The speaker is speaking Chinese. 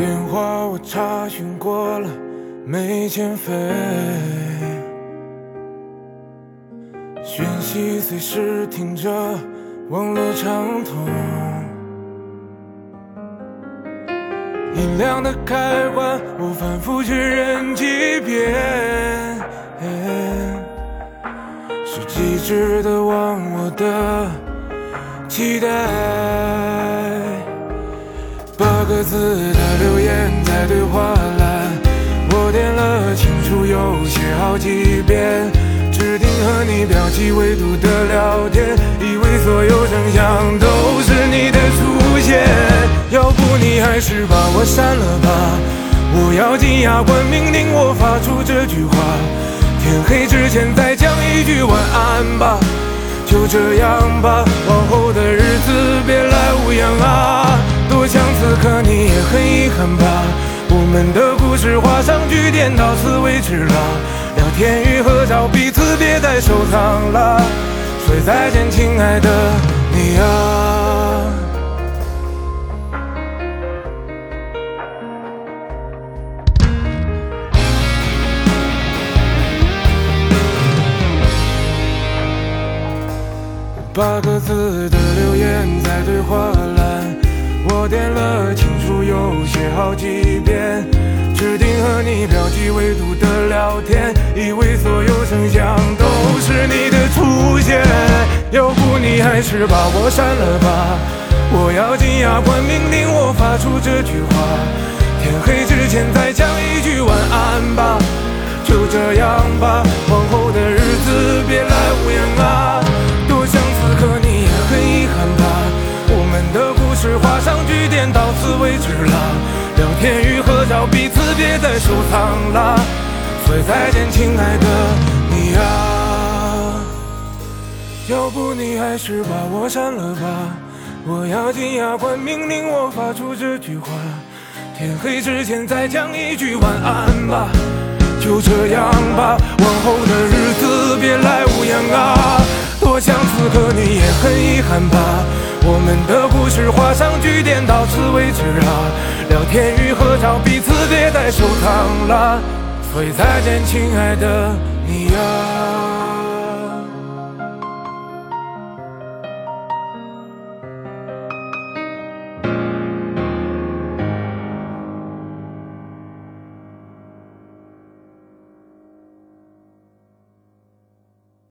电话我查询过了，没欠费。讯息随时听着，网络畅通。音量的开关，我反复确认几遍。是机智的忘我的期待。字的留言在对话栏，我点了清楚又写好几遍，指定和你标记未读的聊天，以为所有声响都是你的出现。要不你还是把我删了吧，我咬紧牙关命令我发出这句话，天黑之前再讲一句晚安吧，就这样吧，看吧，我们的故事画上句点，到此为止了。聊天与合照彼此别再收藏了，说再见，亲爱的你啊。八个字的留言在对话栏。我点了清楚又写好几遍，指定和你标记未读的聊天，以为所有声响都是你的出现。要不你还是把我删了吧，我咬紧牙关命令我发出这句话，天黑之前再讲一句晚安吧，就这样吧，为止了。聊天与合照彼此别再收藏了，所以再见，亲爱的你啊。要不你还是把我删了吧，我咬紧牙关命令我发出这句话，天黑之前再讲一句晚安吧，就这样吧，往后的日子别来无恙啊。多想此刻你也很遗憾吧，我们的故事画上句点，到此为止啊。聊天与合照彼此别再收藏了，所以再见，亲爱的你啊。